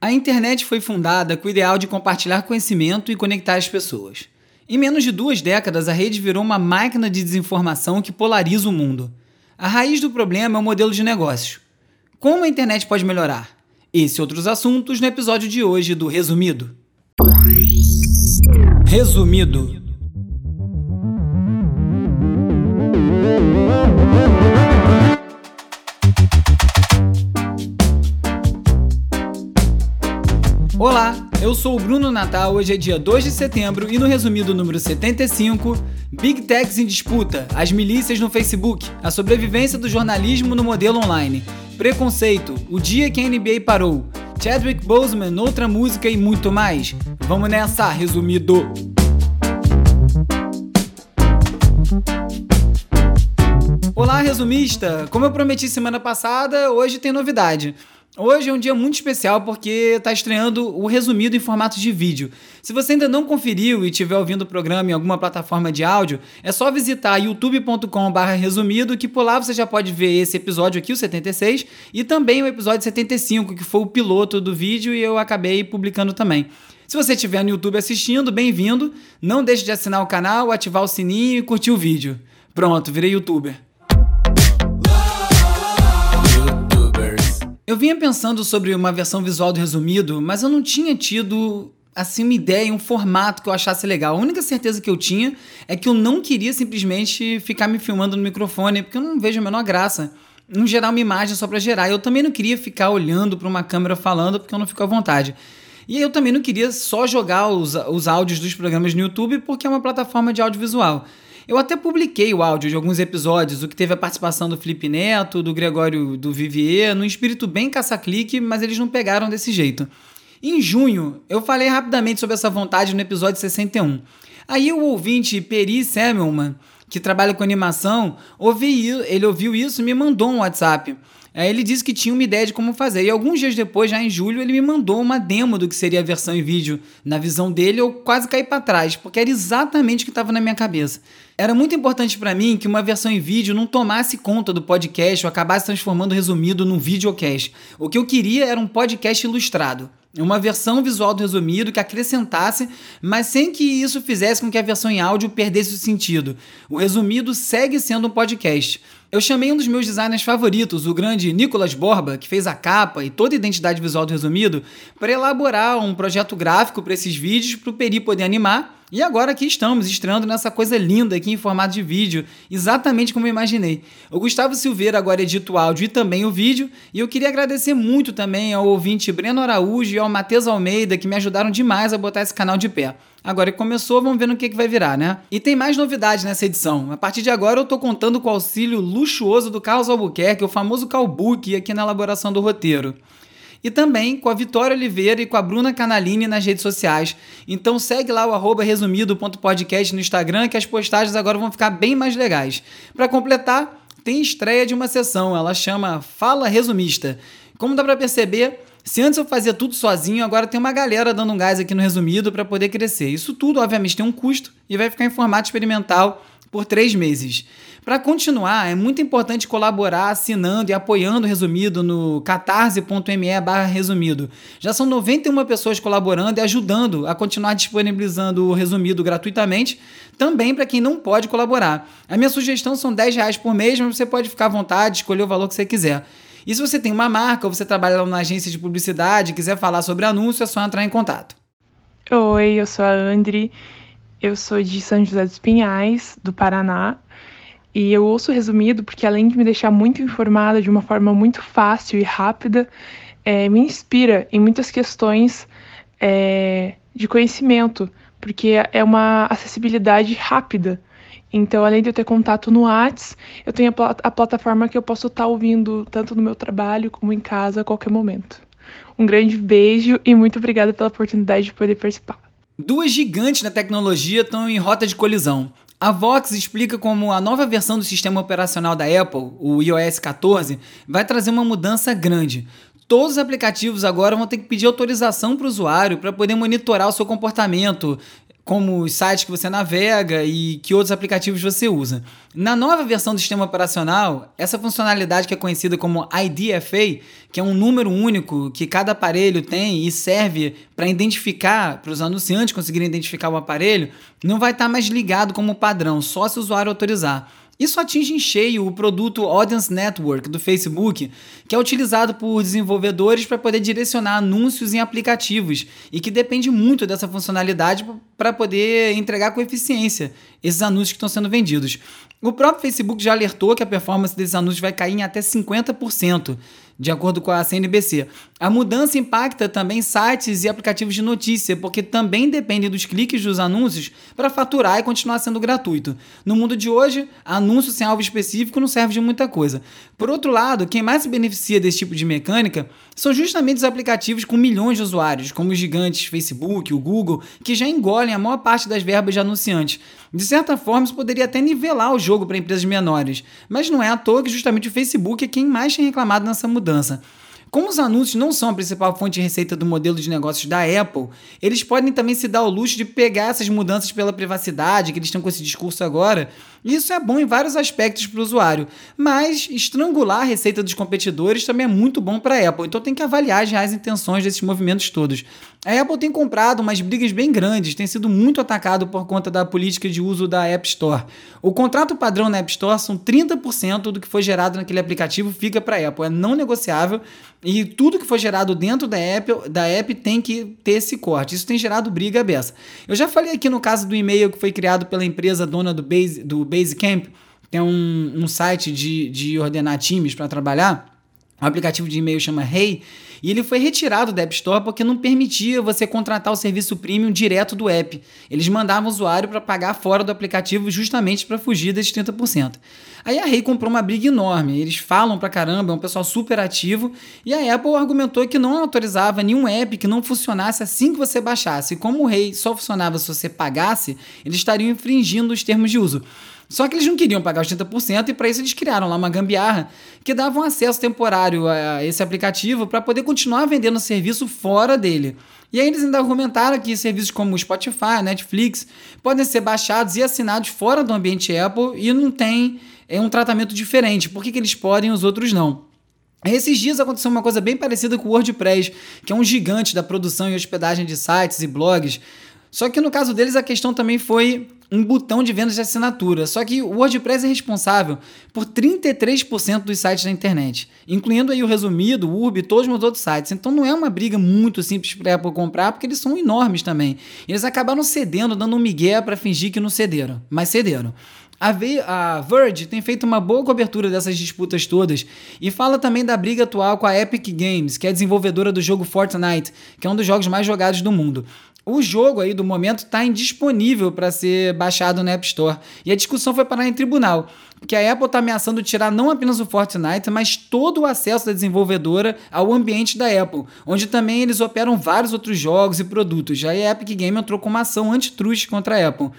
A internet foi fundada com o ideal de compartilhar conhecimento e conectar as pessoas. Em menos de duas décadas, a rede virou uma máquina de desinformação que polariza o mundo. A raiz do problema é o modelo de negócio. Como a internet pode melhorar? Esse e outros assuntos no episódio de hoje do Resumido. Resumido. Olá, eu sou o Bruno Natal. Hoje é dia 2 de setembro e no resumido número 75, Big Techs em disputa, as milícias no Facebook, a sobrevivência do jornalismo no modelo online, preconceito, o dia que a NBA parou, Chadwick Boseman, outra música e muito mais. Vamos nessa, resumido. Olá, resumista! Como eu prometi semana passada, hoje tem novidade. Hoje é um dia muito especial porque está estreando o resumido em formato de vídeo. Se você ainda não conferiu e estiver ouvindo o programa em alguma plataforma de áudio, é só visitar youtube.com/resumido que por lá você já pode ver esse episódio aqui, o 76, e também o episódio 75, que foi o piloto do vídeo e eu acabei publicando também. Se você estiver no YouTube assistindo, bem-vindo. Não deixe de assinar o canal, ativar o sininho e curtir o vídeo. Pronto, virei youtuber. Eu vinha pensando sobre uma versão visual do resumido, mas eu não tinha tido assim uma ideia, um formato que eu achasse legal. A única certeza que eu tinha é que eu não queria simplesmente ficar me filmando no microfone, porque eu não vejo a menor graça em gerar uma imagem só para gerar. Eu também não queria ficar olhando para uma câmera falando, porque eu não fico à vontade. E eu também não queria só jogar os, os áudios dos programas no YouTube, porque é uma plataforma de audiovisual. Eu até publiquei o áudio de alguns episódios, o que teve a participação do Felipe Neto, do Gregório do Vivier, no espírito bem caça-clique, mas eles não pegaram desse jeito. Em junho, eu falei rapidamente sobre essa vontade no episódio 61. Aí o ouvinte Peri Samuelman, que trabalha com animação, ouvi, ele ouviu isso e me mandou um WhatsApp. Aí ele disse que tinha uma ideia de como fazer. E alguns dias depois, já em julho, ele me mandou uma demo do que seria a versão em vídeo. Na visão dele, eu quase caí para trás, porque era exatamente o que estava na minha cabeça. Era muito importante para mim que uma versão em vídeo não tomasse conta do podcast ou acabasse transformando o resumido num videocast. O que eu queria era um podcast ilustrado. Uma versão visual do resumido que acrescentasse, mas sem que isso fizesse com que a versão em áudio perdesse o sentido. O resumido segue sendo um podcast. Eu chamei um dos meus designers favoritos, o grande Nicolas Borba, que fez a capa e toda a identidade visual do resumido, para elaborar um projeto gráfico para esses vídeos para o Peri poder animar. E agora aqui estamos, estreando nessa coisa linda aqui em formato de vídeo, exatamente como eu imaginei. O Gustavo Silveira agora edita o áudio e também o vídeo, e eu queria agradecer muito também ao ouvinte Breno Araújo e ao Matheus Almeida, que me ajudaram demais a botar esse canal de pé. Agora que começou, vamos ver no que, que vai virar, né? E tem mais novidades nessa edição. A partir de agora eu tô contando com o auxílio luxuoso do Carlos Albuquerque, o famoso Calbuque, aqui na elaboração do roteiro. E também com a Vitória Oliveira e com a Bruna Canalini nas redes sociais. Então segue lá o resumido.podcast no Instagram que as postagens agora vão ficar bem mais legais. Para completar, tem estreia de uma sessão, ela chama Fala Resumista. Como dá para perceber, se antes eu fazia tudo sozinho, agora tem uma galera dando um gás aqui no resumido para poder crescer. Isso tudo, obviamente, tem um custo e vai ficar em formato experimental por três meses. Para continuar, é muito importante colaborar assinando e apoiando o Resumido no catarse.me resumido. Já são 91 pessoas colaborando e ajudando a continuar disponibilizando o Resumido gratuitamente, também para quem não pode colaborar. A minha sugestão são 10 reais por mês, mas você pode ficar à vontade, escolher o valor que você quiser. E se você tem uma marca ou você trabalha numa agência de publicidade e quiser falar sobre anúncio, é só entrar em contato. Oi, eu sou a Andri, eu sou de São José dos Pinhais, do Paraná, e eu ouço resumido porque, além de me deixar muito informada de uma forma muito fácil e rápida, é, me inspira em muitas questões é, de conhecimento, porque é uma acessibilidade rápida então, além de eu ter contato no Whats, eu tenho a, a plataforma que eu posso estar tá ouvindo tanto no meu trabalho como em casa a qualquer momento. Um grande beijo e muito obrigada pela oportunidade de poder participar. Duas gigantes na tecnologia estão em rota de colisão. A Vox explica como a nova versão do sistema operacional da Apple, o iOS 14, vai trazer uma mudança grande. Todos os aplicativos agora vão ter que pedir autorização para o usuário para poder monitorar o seu comportamento, como os sites que você navega e que outros aplicativos você usa. Na nova versão do sistema operacional, essa funcionalidade que é conhecida como IDFA, que é um número único que cada aparelho tem e serve para identificar, para os anunciantes conseguirem identificar o aparelho, não vai estar tá mais ligado como padrão, só se o usuário autorizar. Isso atinge em cheio o produto Audience Network do Facebook, que é utilizado por desenvolvedores para poder direcionar anúncios em aplicativos e que depende muito dessa funcionalidade para poder entregar com eficiência esses anúncios que estão sendo vendidos. O próprio Facebook já alertou que a performance desses anúncios vai cair em até 50% de acordo com a CNBC. A mudança impacta também sites e aplicativos de notícia, porque também dependem dos cliques dos anúncios para faturar e continuar sendo gratuito. No mundo de hoje, anúncio sem alvo específico não serve de muita coisa. Por outro lado, quem mais se beneficia desse tipo de mecânica são justamente os aplicativos com milhões de usuários, como os gigantes Facebook, o Google, que já engolem a maior parte das verbas de anunciantes. De certa forma, isso poderia até nivelar o jogo para empresas menores, mas não é à toa que justamente o Facebook é quem mais tem reclamado nessa mudança. Como os anúncios não são a principal fonte de receita do modelo de negócios da Apple, eles podem também se dar o luxo de pegar essas mudanças pela privacidade, que eles estão com esse discurso agora. Isso é bom em vários aspectos para o usuário, mas estrangular a receita dos competidores também é muito bom para a Apple, então tem que avaliar as reais intenções desses movimentos todos. A Apple tem comprado umas brigas bem grandes, tem sido muito atacado por conta da política de uso da App Store. O contrato padrão na App Store são 30% do que foi gerado naquele aplicativo fica para a Apple, é não negociável e tudo que foi gerado dentro da app, da app tem que ter esse corte. Isso tem gerado briga beça. Eu já falei aqui no caso do e-mail que foi criado pela empresa dona do, Base, do Basecamp, é um, um site de, de ordenar times para trabalhar. O aplicativo de e-mail chama Hey e ele foi retirado da App Store porque não permitia você contratar o serviço premium direto do app. Eles mandavam o usuário para pagar fora do aplicativo justamente para fugir desses 30%. Aí a Rei comprou uma briga enorme. Eles falam pra caramba, é um pessoal super ativo. E a Apple argumentou que não autorizava nenhum app que não funcionasse assim que você baixasse. E como o Rei só funcionava se você pagasse, eles estariam infringindo os termos de uso. Só que eles não queriam pagar os 30% e para isso eles criaram lá uma gambiarra que dava um acesso temporário a esse aplicativo para poder continuar vendendo serviço fora dele. E aí eles ainda argumentaram que serviços como Spotify, Netflix podem ser baixados e assinados fora do ambiente Apple e não tem é um tratamento diferente. Por que, que eles podem e os outros não? Esses dias aconteceu uma coisa bem parecida com o WordPress, que é um gigante da produção e hospedagem de sites e blogs. Só que no caso deles a questão também foi um botão de vendas de assinatura. Só que o WordPress é responsável por 33% dos sites da internet, incluindo aí o Resumido, o Urb e todos os outros sites. Então não é uma briga muito simples para Apple comprar, porque eles são enormes também. Eles acabaram cedendo, dando um migué para fingir que não cederam, mas cederam. A, a Verge tem feito uma boa cobertura dessas disputas todas e fala também da briga atual com a Epic Games, que é desenvolvedora do jogo Fortnite, que é um dos jogos mais jogados do mundo. O jogo aí do momento está indisponível para ser baixado na App Store e a discussão foi parar em tribunal, porque a Apple está ameaçando tirar não apenas o Fortnite, mas todo o acesso da desenvolvedora ao ambiente da Apple, onde também eles operam vários outros jogos e produtos. Já a Epic Games entrou com uma ação antitruste contra a Apple.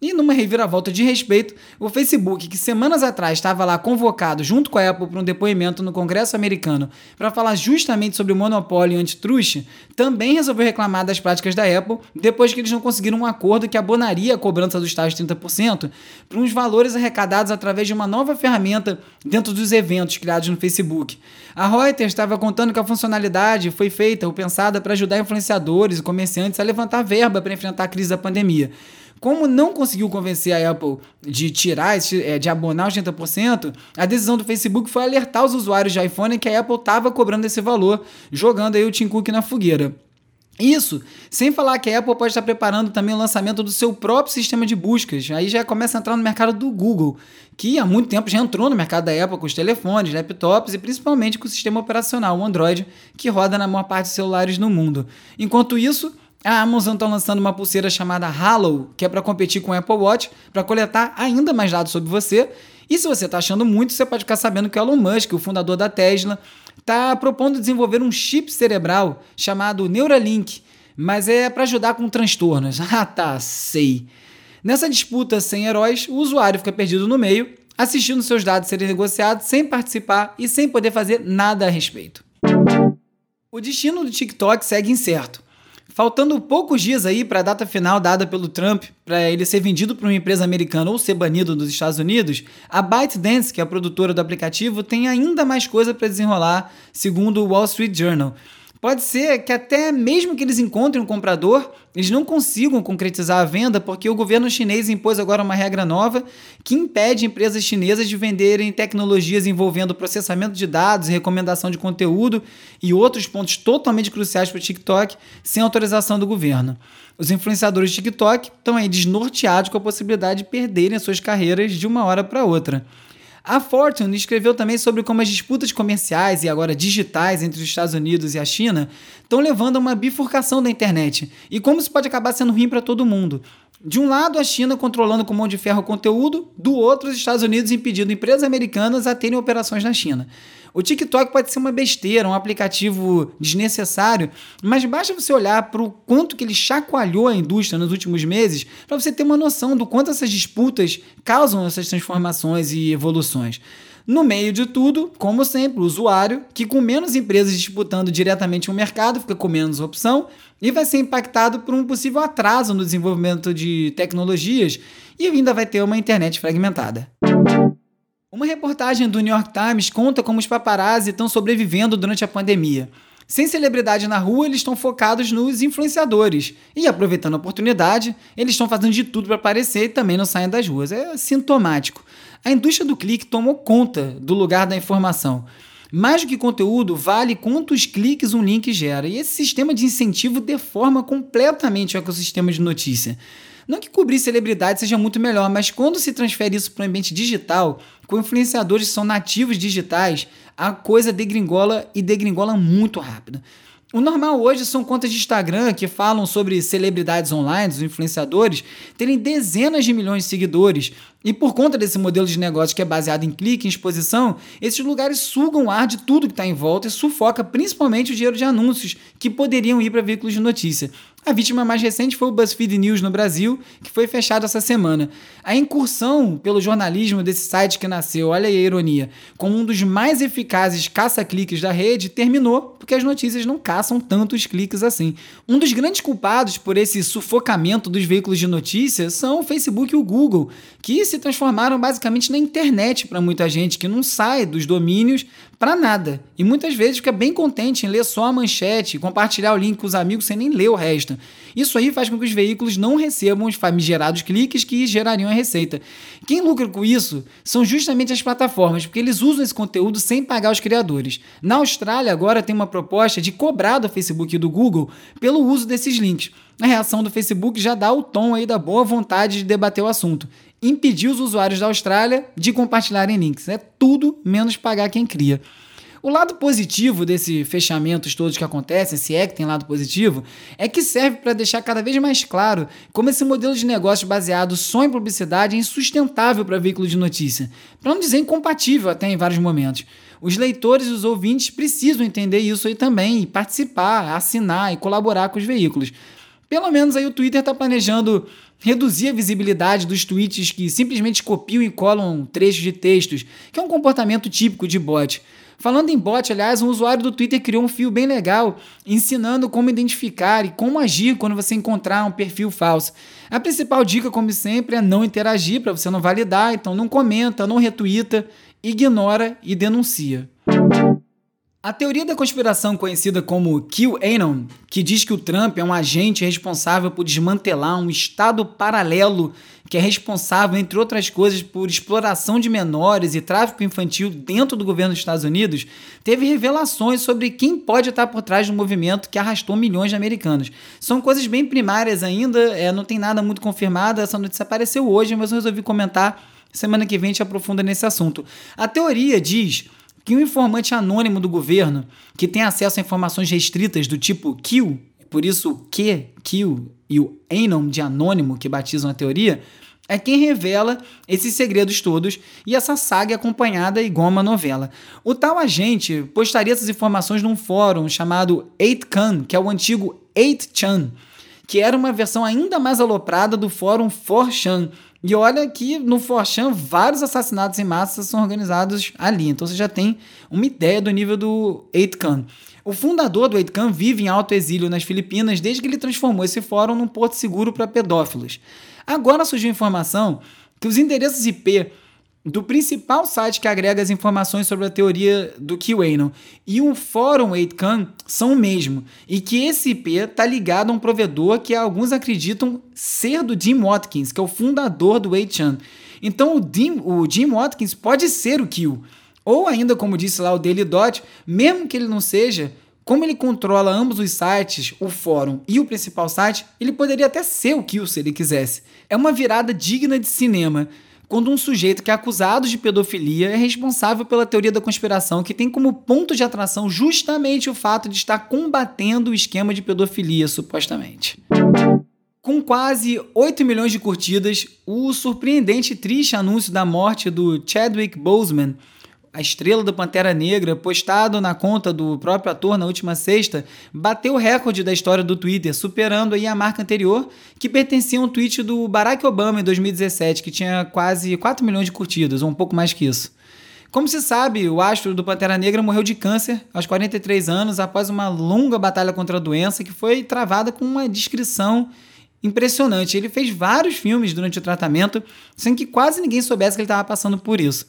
E numa reviravolta de respeito, o Facebook, que semanas atrás estava lá convocado junto com a Apple para um depoimento no Congresso americano para falar justamente sobre o monopólio antitruste, também resolveu reclamar das práticas da Apple depois que eles não conseguiram um acordo que abonaria a cobrança dos tais 30% para uns valores arrecadados através de uma nova ferramenta dentro dos eventos criados no Facebook. A Reuters estava contando que a funcionalidade foi feita ou pensada para ajudar influenciadores e comerciantes a levantar verba para enfrentar a crise da pandemia. Como não conseguiu convencer a Apple de tirar, é, de abonar os 30%, a decisão do Facebook foi alertar os usuários de iPhone que a Apple estava cobrando esse valor, jogando aí o Tim Cook na fogueira. Isso, sem falar que a Apple pode estar preparando também o lançamento do seu próprio sistema de buscas. Aí já começa a entrar no mercado do Google, que há muito tempo já entrou no mercado da Apple com os telefones, laptops e principalmente com o sistema operacional, o Android, que roda na maior parte dos celulares no mundo. Enquanto isso, a Amazon está lançando uma pulseira chamada Halo, que é para competir com o Apple Watch, para coletar ainda mais dados sobre você. E se você está achando muito, você pode ficar sabendo que o Elon Musk, o fundador da Tesla, está propondo desenvolver um chip cerebral chamado Neuralink, mas é para ajudar com transtornos. Ah, tá, sei. Nessa disputa sem heróis, o usuário fica perdido no meio, assistindo seus dados serem negociados sem participar e sem poder fazer nada a respeito. O destino do TikTok segue incerto. Faltando poucos dias aí para a data final dada pelo Trump para ele ser vendido para uma empresa americana ou ser banido dos Estados Unidos, a ByteDance, que é a produtora do aplicativo, tem ainda mais coisa para desenrolar, segundo o Wall Street Journal. Pode ser que até mesmo que eles encontrem um comprador, eles não consigam concretizar a venda porque o governo chinês impôs agora uma regra nova que impede empresas chinesas de venderem tecnologias envolvendo processamento de dados, recomendação de conteúdo e outros pontos totalmente cruciais para o TikTok sem autorização do governo. Os influenciadores do TikTok estão aí desnorteados com a possibilidade de perderem suas carreiras de uma hora para outra. A Fortune escreveu também sobre como as disputas comerciais e agora digitais entre os Estados Unidos e a China estão levando a uma bifurcação da internet e como isso pode acabar sendo ruim para todo mundo. De um lado, a China controlando com mão de ferro o conteúdo, do outro, os Estados Unidos impedindo empresas americanas a terem operações na China. O TikTok pode ser uma besteira, um aplicativo desnecessário, mas basta você olhar para o quanto que ele chacoalhou a indústria nos últimos meses para você ter uma noção do quanto essas disputas causam essas transformações e evoluções. No meio de tudo, como sempre, o usuário, que com menos empresas disputando diretamente o mercado, fica com menos opção e vai ser impactado por um possível atraso no desenvolvimento de tecnologias e ainda vai ter uma internet fragmentada. Uma reportagem do New York Times conta como os paparazzi estão sobrevivendo durante a pandemia. Sem celebridade na rua, eles estão focados nos influenciadores. E aproveitando a oportunidade, eles estão fazendo de tudo para aparecer e também não saem das ruas. É sintomático. A indústria do clique tomou conta do lugar da informação. Mais do que conteúdo, vale quantos cliques um link gera. E esse sistema de incentivo deforma completamente o ecossistema de notícia. Não que cobrir celebridade seja muito melhor, mas quando se transfere isso para o ambiente digital, com influenciadores que são nativos digitais, a coisa degringola e degringola muito rápido. O normal hoje são contas de Instagram que falam sobre celebridades online, os influenciadores, terem dezenas de milhões de seguidores. E por conta desse modelo de negócio que é baseado em clique, em exposição, esses lugares sugam o ar de tudo que está em volta e sufoca principalmente o dinheiro de anúncios que poderiam ir para veículos de notícia. A vítima mais recente foi o BuzzFeed News no Brasil, que foi fechado essa semana. A incursão pelo jornalismo desse site que nasceu, olha aí a ironia, como um dos mais eficazes caça-cliques da rede, terminou porque as notícias não caçam tantos cliques assim. Um dos grandes culpados por esse sufocamento dos veículos de notícias são o Facebook e o Google, que se transformaram basicamente na internet para muita gente que não sai dos domínios para nada. E muitas vezes fica bem contente em ler só a manchete, compartilhar o link com os amigos sem nem ler o resto. Isso aí faz com que os veículos não recebam os famigerados cliques que gerariam a receita. Quem lucra com isso são justamente as plataformas, porque eles usam esse conteúdo sem pagar os criadores. Na Austrália, agora tem uma proposta de cobrar do Facebook e do Google pelo uso desses links. A reação do Facebook já dá o tom aí da boa vontade de debater o assunto impedir os usuários da Austrália de compartilharem links. É tudo menos pagar quem cria. O lado positivo desse fechamentos todos que acontecem, se é que tem lado positivo, é que serve para deixar cada vez mais claro como esse modelo de negócio baseado só em publicidade é insustentável para veículos de notícia, para não dizer incompatível até em vários momentos. Os leitores e os ouvintes precisam entender isso aí também e participar, assinar e colaborar com os veículos. Pelo menos aí o Twitter está planejando reduzir a visibilidade dos tweets que simplesmente copiam e colam trechos de textos, que é um comportamento típico de bot. Falando em bot, aliás, um usuário do Twitter criou um fio bem legal ensinando como identificar e como agir quando você encontrar um perfil falso. A principal dica, como sempre, é não interagir para você não validar, então não comenta, não retuita, ignora e denuncia. A teoria da conspiração conhecida como QAnon, que diz que o Trump é um agente responsável por desmantelar um estado paralelo que é responsável, entre outras coisas, por exploração de menores e tráfico infantil dentro do governo dos Estados Unidos, teve revelações sobre quem pode estar por trás do movimento que arrastou milhões de americanos. São coisas bem primárias ainda, é, não tem nada muito confirmado, essa notícia apareceu hoje, mas eu resolvi comentar. Semana que vem a gente aprofunda nesse assunto. A teoria diz que um informante anônimo do governo que tem acesso a informações restritas do tipo kill, por isso o Q, kill e o anon de anônimo que batizam a teoria, é quem revela esses segredos todos e essa saga acompanhada igual uma novela. O tal agente postaria essas informações num fórum chamado 8chan, que é o antigo 8chan, que era uma versão ainda mais aloprada do fórum 4chan, E olha que no Forchan vários assassinatos em massa são organizados ali. Então você já tem uma ideia do nível do 8chan. O fundador do 8chan vive em alto exílio nas Filipinas desde que ele transformou esse fórum num porto seguro para pedófilos. Agora surgiu informação que os endereços IP do principal site que agrega as informações sobre a teoria do QAnon e o fórum 8chan são o mesmo, e que esse IP está ligado a um provedor que alguns acreditam ser do Jim Watkins, que é o fundador do 8chan. Então o Jim, o Jim Watkins pode ser o Q, ou ainda como disse lá o Daily Dot, mesmo que ele não seja, como ele controla ambos os sites, o fórum e o principal site, ele poderia até ser o Q se ele quisesse. É uma virada digna de cinema quando um sujeito que é acusado de pedofilia é responsável pela teoria da conspiração, que tem como ponto de atração justamente o fato de estar combatendo o esquema de pedofilia, supostamente. Com quase 8 milhões de curtidas, o surpreendente e triste anúncio da morte do Chadwick Boseman a estrela do Pantera Negra, postado na conta do próprio ator na última sexta, bateu o recorde da história do Twitter, superando aí a marca anterior, que pertencia a um tweet do Barack Obama em 2017, que tinha quase 4 milhões de curtidas, ou um pouco mais que isso. Como se sabe, o astro do Pantera Negra morreu de câncer aos 43 anos após uma longa batalha contra a doença que foi travada com uma descrição impressionante. Ele fez vários filmes durante o tratamento, sem que quase ninguém soubesse que ele estava passando por isso.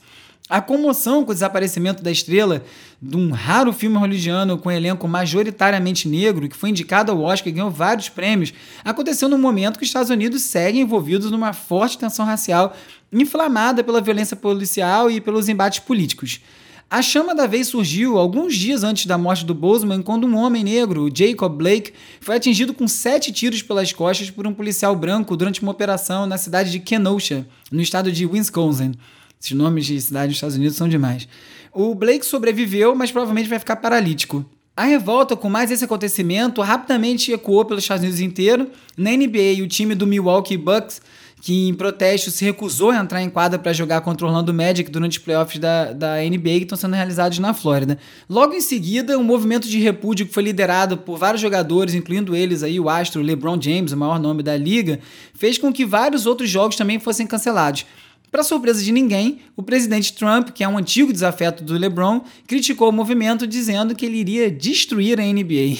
A comoção com o desaparecimento da estrela de um raro filme hollywoodiano com elenco majoritariamente negro, que foi indicado ao Oscar e ganhou vários prêmios, aconteceu no momento que os Estados Unidos seguem envolvidos numa forte tensão racial inflamada pela violência policial e pelos embates políticos. A chama da vez surgiu alguns dias antes da morte do Bozeman, quando um homem negro, Jacob Blake, foi atingido com sete tiros pelas costas por um policial branco durante uma operação na cidade de Kenosha, no estado de Wisconsin. Esses nomes de cidades nos Estados Unidos são demais. O Blake sobreviveu, mas provavelmente vai ficar paralítico. A revolta com mais esse acontecimento rapidamente ecoou pelos Estados Unidos inteiro. Na NBA, o time do Milwaukee Bucks, que em protesto se recusou a entrar em quadra para jogar contra o Orlando Magic durante os playoffs da, da NBA que estão sendo realizados na Flórida. Logo em seguida, um movimento de repúdio que foi liderado por vários jogadores, incluindo eles aí o astro LeBron James, o maior nome da liga, fez com que vários outros jogos também fossem cancelados. Para surpresa de ninguém, o presidente Trump, que é um antigo desafeto do LeBron, criticou o movimento dizendo que ele iria destruir a NBA.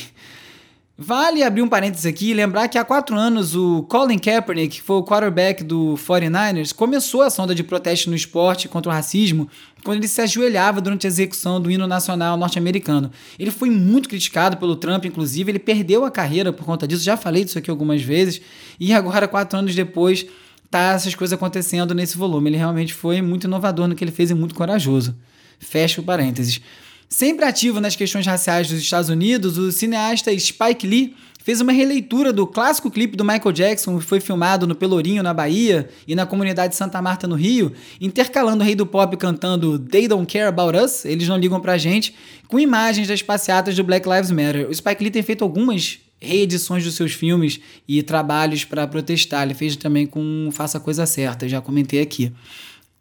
Vale abrir um parênteses aqui e lembrar que há quatro anos o Colin Kaepernick, que foi o quarterback do 49ers, começou a sonda de protesto no esporte contra o racismo quando ele se ajoelhava durante a execução do hino nacional norte-americano. Ele foi muito criticado pelo Trump, inclusive, ele perdeu a carreira por conta disso, já falei disso aqui algumas vezes, e agora, quatro anos depois, tá essas coisas acontecendo nesse volume. Ele realmente foi muito inovador no que ele fez e muito corajoso. Fecha o parênteses. Sempre ativo nas questões raciais dos Estados Unidos, o cineasta Spike Lee fez uma releitura do clássico clipe do Michael Jackson, que foi filmado no Pelourinho, na Bahia, e na comunidade de Santa Marta, no Rio, intercalando o rei do pop cantando They Don't Care About Us, Eles Não Ligam Pra Gente, com imagens das passeatas do Black Lives Matter. O Spike Lee tem feito algumas reedições dos seus filmes e trabalhos para protestar. Ele fez também com Faça a Coisa Certa, já comentei aqui.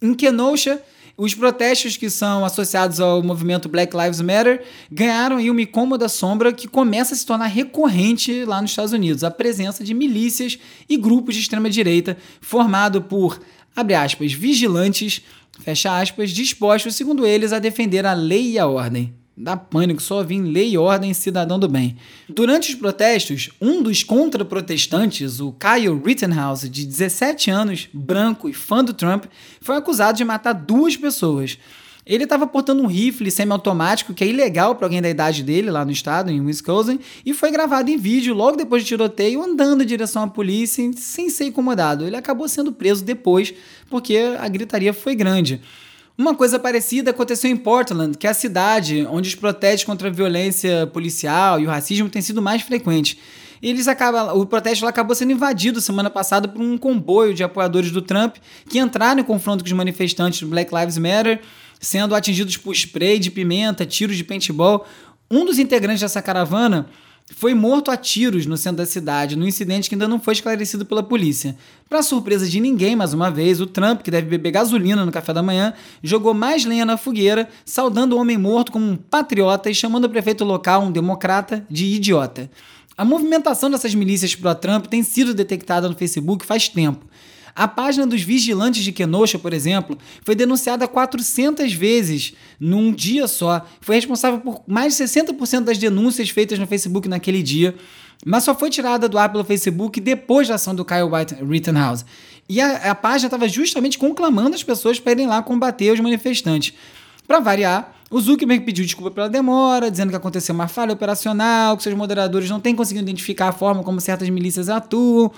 Em Kenosha, os protestos que são associados ao movimento Black Lives Matter ganharam aí uma incômoda sombra que começa a se tornar recorrente lá nos Estados Unidos, a presença de milícias e grupos de extrema-direita formado por, abre aspas, vigilantes, fecha aspas, dispostos, segundo eles, a defender a lei e a ordem dá pânico, só vim lei e ordem cidadão do bem. Durante os protestos, um dos contra-protestantes, o Kyle Rittenhouse, de 17 anos, branco e fã do Trump, foi acusado de matar duas pessoas. Ele estava portando um rifle semiautomático que é ilegal para alguém da idade dele lá no estado, em Wisconsin, e foi gravado em vídeo logo depois do tiroteio, andando em direção à polícia sem ser incomodado. Ele acabou sendo preso depois porque a gritaria foi grande. Uma coisa parecida aconteceu em Portland, que é a cidade onde os protestos contra a violência policial e o racismo têm sido mais frequentes. Eles acabam, o protesto lá acabou sendo invadido semana passada por um comboio de apoiadores do Trump que entraram em confronto com os manifestantes do Black Lives Matter, sendo atingidos por spray de pimenta, tiros de paintball. Um dos integrantes dessa caravana foi morto a tiros no centro da cidade, num incidente que ainda não foi esclarecido pela polícia. Para surpresa de ninguém, mais uma vez, o Trump, que deve beber gasolina no café da manhã, jogou mais lenha na fogueira, saudando o homem morto como um patriota e chamando o prefeito local, um democrata, de idiota. A movimentação dessas milícias pró-Trump tem sido detectada no Facebook faz tempo. A página dos vigilantes de Kenosha, por exemplo, foi denunciada 400 vezes num dia só. Foi responsável por mais de 60% das denúncias feitas no Facebook naquele dia, mas só foi tirada do ar pelo Facebook depois da ação do Kyle White Rittenhouse. E a, a página estava justamente conclamando as pessoas para irem lá combater os manifestantes. Para variar, o Zuckerberg pediu desculpa pela demora, dizendo que aconteceu uma falha operacional, que seus moderadores não têm conseguido identificar a forma como certas milícias atuam.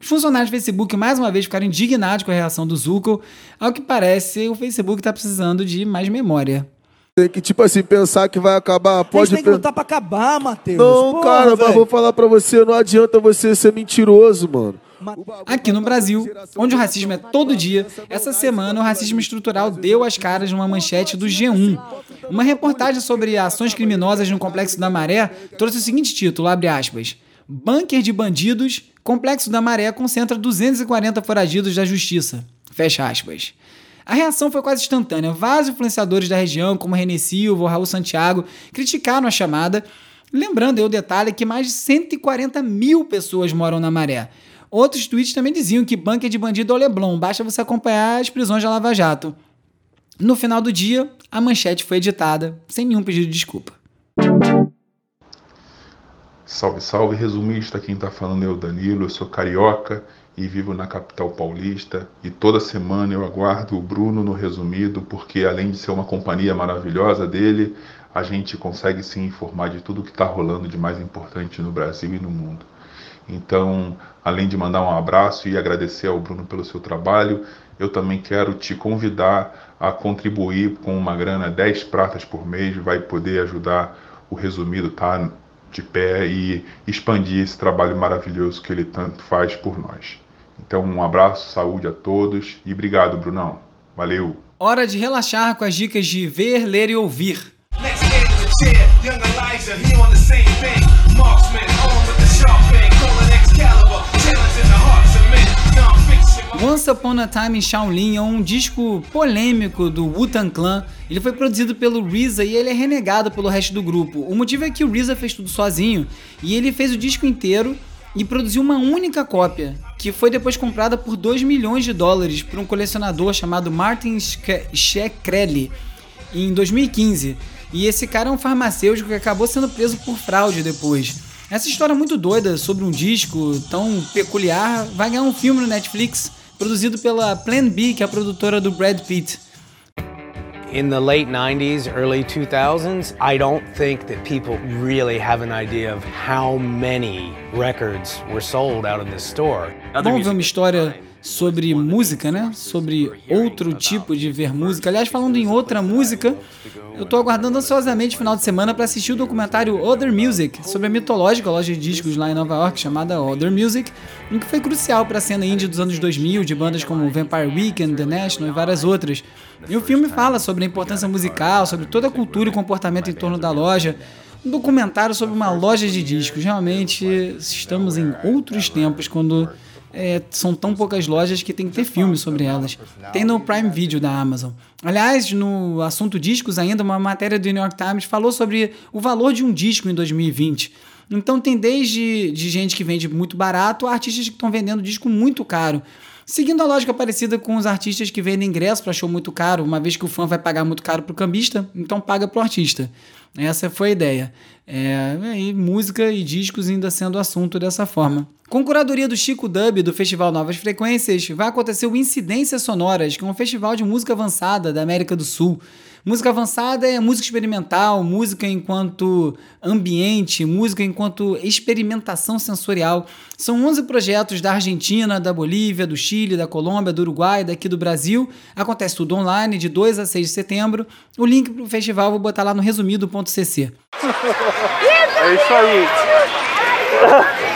Os funcionários do Facebook mais uma vez ficaram indignados com a reação do Zuckerberg. Ao que parece, o Facebook está precisando de mais memória. Tem que, tipo assim, pensar que vai acabar. Pode a gente tem que lutar pra acabar, Matheus. Não, Porra, cara, mas velho. vou falar pra você, não adianta você ser mentiroso, mano. Aqui no Brasil, onde o racismo é todo dia, essa semana o racismo estrutural deu as caras numa manchete do G1. Uma reportagem sobre ações criminosas no Complexo da Maré trouxe o seguinte título, abre aspas, Bunker de bandidos, Complexo da Maré concentra 240 foragidos da justiça. Fecha aspas. A reação foi quase instantânea. Vários influenciadores da região, como René Silva ou Raul Santiago, criticaram a chamada, lembrando aí o detalhe que mais de 140 mil pessoas moram na Maré. Outros tweets também diziam que bunker de bandido é o Leblon, basta você acompanhar as prisões da Lava Jato. No final do dia, a manchete foi editada, sem nenhum pedido de desculpa. Salve, salve, resumista. Quem tá falando é o Danilo. Eu sou carioca e vivo na capital paulista. E toda semana eu aguardo o Bruno no resumido, porque além de ser uma companhia maravilhosa dele, a gente consegue se informar de tudo que está rolando de mais importante no Brasil e no mundo. Então, além de mandar um abraço e agradecer ao Bruno pelo seu trabalho, eu também quero te convidar a contribuir com uma grana 10 pratas por mês, vai poder ajudar o resumido tá de pé e expandir esse trabalho maravilhoso que ele tanto faz por nós. Então, um abraço, saúde a todos e obrigado, Brunão. Valeu. Hora de relaxar com as dicas de ver, ler e ouvir. Next Once Upon a Time in Shaolin é um disco polêmico do Wu-Tang Clan. Ele foi produzido pelo RZA e ele é renegado pelo resto do grupo. O motivo é que o RZA fez tudo sozinho e ele fez o disco inteiro e produziu uma única cópia, que foi depois comprada por 2 milhões de dólares por um colecionador chamado Martin Shkreli em 2015. E esse cara é um farmacêutico que acabou sendo preso por fraude depois. Essa história muito doida sobre um disco tão peculiar vai ganhar um filme no Netflix produzido pela Plan B, que é a produtora do Brad Pitt. In the late 90s, early 2000s, I don't think that people really have an idea of how many records were sold out of this store. Vamos ver uma história sobre música, né? Sobre outro tipo de ver música. Aliás, falando em outra música, eu tô aguardando ansiosamente o final de semana para assistir o documentário Other Music, sobre a mitológica loja de discos lá em Nova York chamada Other Music, em que foi crucial para a cena indie dos anos 2000, de bandas como Vampire Weekend, The National e várias outras. E o filme fala sobre a importância musical, sobre toda a cultura e comportamento em torno da loja. Um documentário sobre uma loja de discos. Realmente estamos em outros tempos quando é, são tão poucas lojas que tem que ter filme sobre elas. Tem no Prime Video da Amazon. Aliás, no assunto discos ainda, uma matéria do New York Times falou sobre o valor de um disco em 2020. Então tem desde de gente que vende muito barato a artistas que estão vendendo disco muito caro. Seguindo a lógica parecida com os artistas que vendem ingresso para show muito caro, uma vez que o fã vai pagar muito caro pro cambista, então paga pro artista. Essa foi a ideia. É, e música e discos ainda sendo assunto dessa forma. Com curadoria do Chico Dub do Festival Novas Frequências, vai acontecer o Incidências Sonoras, que é um festival de música avançada da América do Sul. Música avançada é música experimental, música enquanto ambiente, música enquanto experimentação sensorial. São 11 projetos da Argentina, da Bolívia, do Chile, da Colômbia, do Uruguai, daqui do Brasil. Acontece tudo online, de 2 a 6 de setembro. O link para o festival eu vou botar lá no resumido.cc. É isso aí.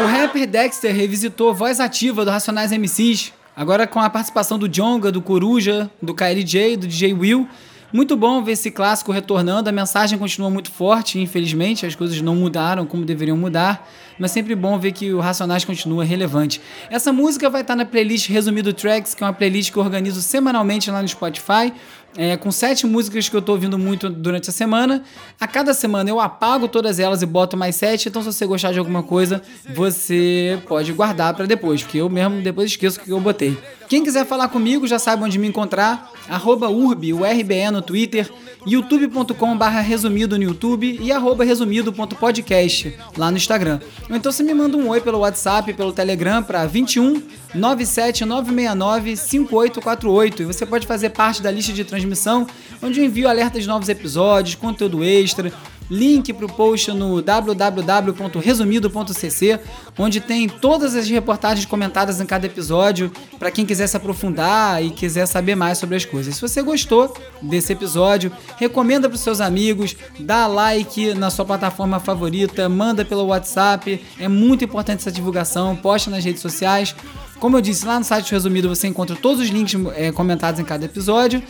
O rapper Dexter revisitou voz ativa do Racionais MCs, agora com a participação do Jonga, do Coruja, do KLJ, do DJ Will. Muito bom ver esse clássico retornando, a mensagem continua muito forte, infelizmente, as coisas não mudaram como deveriam mudar, mas sempre bom ver que o Racionais continua relevante. Essa música vai estar na playlist Resumido Tracks, que é uma playlist que eu organizo semanalmente lá no Spotify, é, com sete músicas que eu tô ouvindo muito durante a semana. A cada semana eu apago todas elas e boto mais sete. Então, se você gostar de alguma coisa, você pode guardar para depois, porque eu mesmo depois esqueço o que eu botei. Quem quiser falar comigo já sabe onde me encontrar. Arroba Urbi, o RBE no Twitter, youtube.com barra resumido no YouTube e arroba resumido.podcast lá no Instagram. Ou então você me manda um oi pelo WhatsApp, pelo Telegram para 21 97 969 5848 e você pode fazer parte da lista de transmissão onde eu envio alertas de novos episódios, conteúdo extra, link para o post no www.resumido.cc, onde tem todas as reportagens comentadas em cada episódio, para quem quiser se aprofundar e quiser saber mais sobre as coisas. Se você gostou desse episódio, recomenda para os seus amigos, dá like na sua plataforma favorita, manda pelo WhatsApp, é muito importante essa divulgação, posta nas redes sociais. Como eu disse, lá no site Resumido você encontra todos os links é, comentados em cada episódio.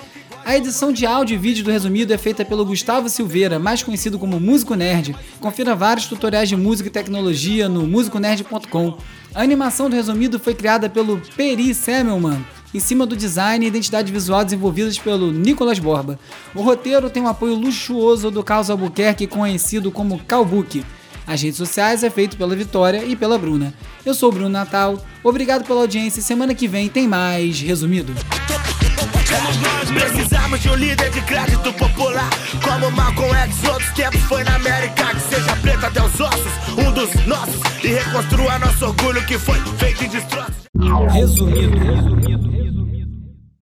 A edição de áudio e vídeo do Resumido é feita pelo Gustavo Silveira, mais conhecido como Músico Nerd. Confira vários tutoriais de música e tecnologia no musiconerd.com. A animação do Resumido foi criada pelo Peri Semmelman, em cima do design e identidade visual desenvolvidas pelo Nicolas Borba. O roteiro tem um apoio luxuoso do Carlos Albuquerque, conhecido como Calbuque. As redes sociais é feito pela Vitória e pela Bruna. Eu sou o Bruno Natal, obrigado pela audiência semana que vem tem mais Resumido. Precisamos de um líder de crédito popular Como Malcolm X, outros tempos foi na América Que seja preto até os ossos, um dos nossos E reconstrua nosso orgulho que foi feito em destroços Resumido. Resumido.